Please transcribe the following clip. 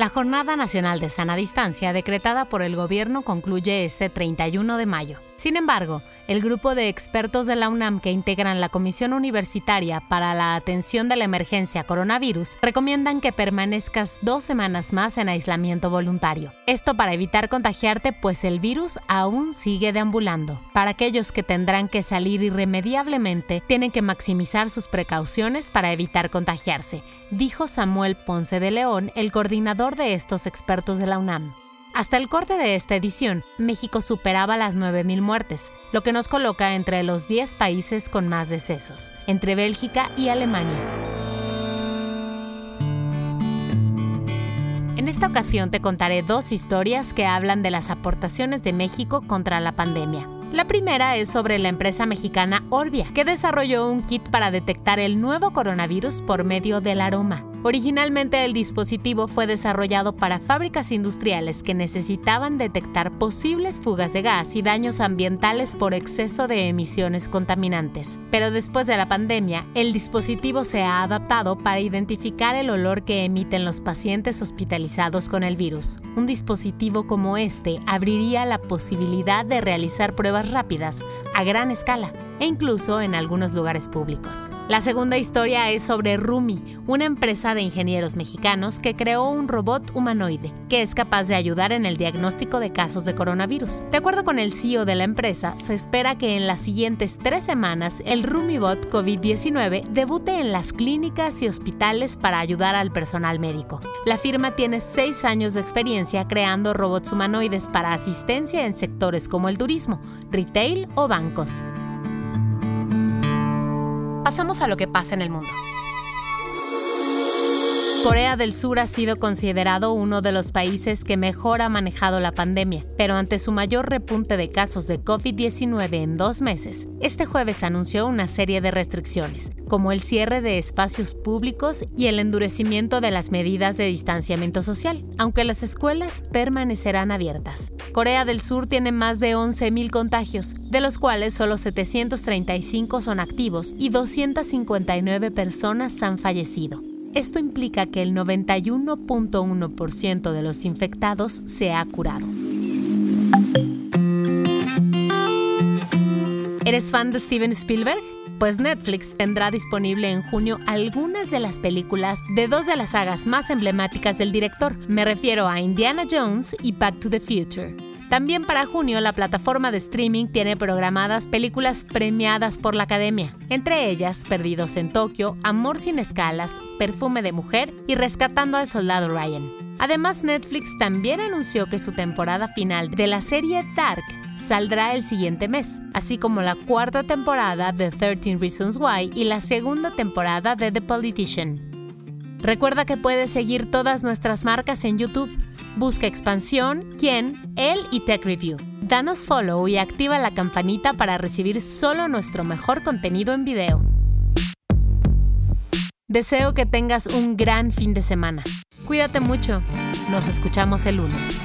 La Jornada Nacional de Sana Distancia decretada por el gobierno concluye este 31 de mayo. Sin embargo, el grupo de expertos de la UNAM que integran la Comisión Universitaria para la Atención de la Emergencia Coronavirus recomiendan que permanezcas dos semanas más en aislamiento voluntario. Esto para evitar contagiarte, pues el virus aún sigue deambulando. Para aquellos que tendrán que salir irremediablemente, tienen que maximizar sus precauciones para evitar contagiarse, dijo Samuel Ponce de León, el coordinador de estos expertos de la UNAM. Hasta el corte de esta edición, México superaba las 9.000 muertes, lo que nos coloca entre los 10 países con más decesos, entre Bélgica y Alemania. En esta ocasión te contaré dos historias que hablan de las aportaciones de México contra la pandemia. La primera es sobre la empresa mexicana Orbia, que desarrolló un kit para detectar el nuevo coronavirus por medio del aroma. Originalmente el dispositivo fue desarrollado para fábricas industriales que necesitaban detectar posibles fugas de gas y daños ambientales por exceso de emisiones contaminantes. Pero después de la pandemia, el dispositivo se ha adaptado para identificar el olor que emiten los pacientes hospitalizados con el virus. Un dispositivo como este abriría la posibilidad de realizar pruebas rápidas a gran escala e incluso en algunos lugares públicos. La segunda historia es sobre Rumi, una empresa de ingenieros mexicanos que creó un robot humanoide que es capaz de ayudar en el diagnóstico de casos de coronavirus. De acuerdo con el CEO de la empresa, se espera que en las siguientes tres semanas el RumiBot COVID-19 debute en las clínicas y hospitales para ayudar al personal médico. La firma tiene seis años de experiencia creando robots humanoides para asistencia en sectores como el turismo, retail o bancos. Pasamos a lo que pasa en el mundo. Corea del Sur ha sido considerado uno de los países que mejor ha manejado la pandemia, pero ante su mayor repunte de casos de COVID-19 en dos meses, este jueves anunció una serie de restricciones, como el cierre de espacios públicos y el endurecimiento de las medidas de distanciamiento social, aunque las escuelas permanecerán abiertas. Corea del Sur tiene más de 11.000 contagios, de los cuales solo 735 son activos y 259 personas han fallecido. Esto implica que el 91.1% de los infectados se ha curado. ¿Eres fan de Steven Spielberg? Pues Netflix tendrá disponible en junio algunas de las películas de dos de las sagas más emblemáticas del director. Me refiero a Indiana Jones y Back to the Future. También para junio la plataforma de streaming tiene programadas películas premiadas por la Academia, entre ellas Perdidos en Tokio, Amor sin escalas, Perfume de mujer y Rescatando al soldado Ryan. Además, Netflix también anunció que su temporada final de la serie Dark saldrá el siguiente mes, así como la cuarta temporada de 13 Reasons Why y la segunda temporada de The Politician. Recuerda que puedes seguir todas nuestras marcas en YouTube. Busca Expansión, Quién, Él y Tech Review. Danos follow y activa la campanita para recibir solo nuestro mejor contenido en video. Deseo que tengas un gran fin de semana. Cuídate mucho. Nos escuchamos el lunes.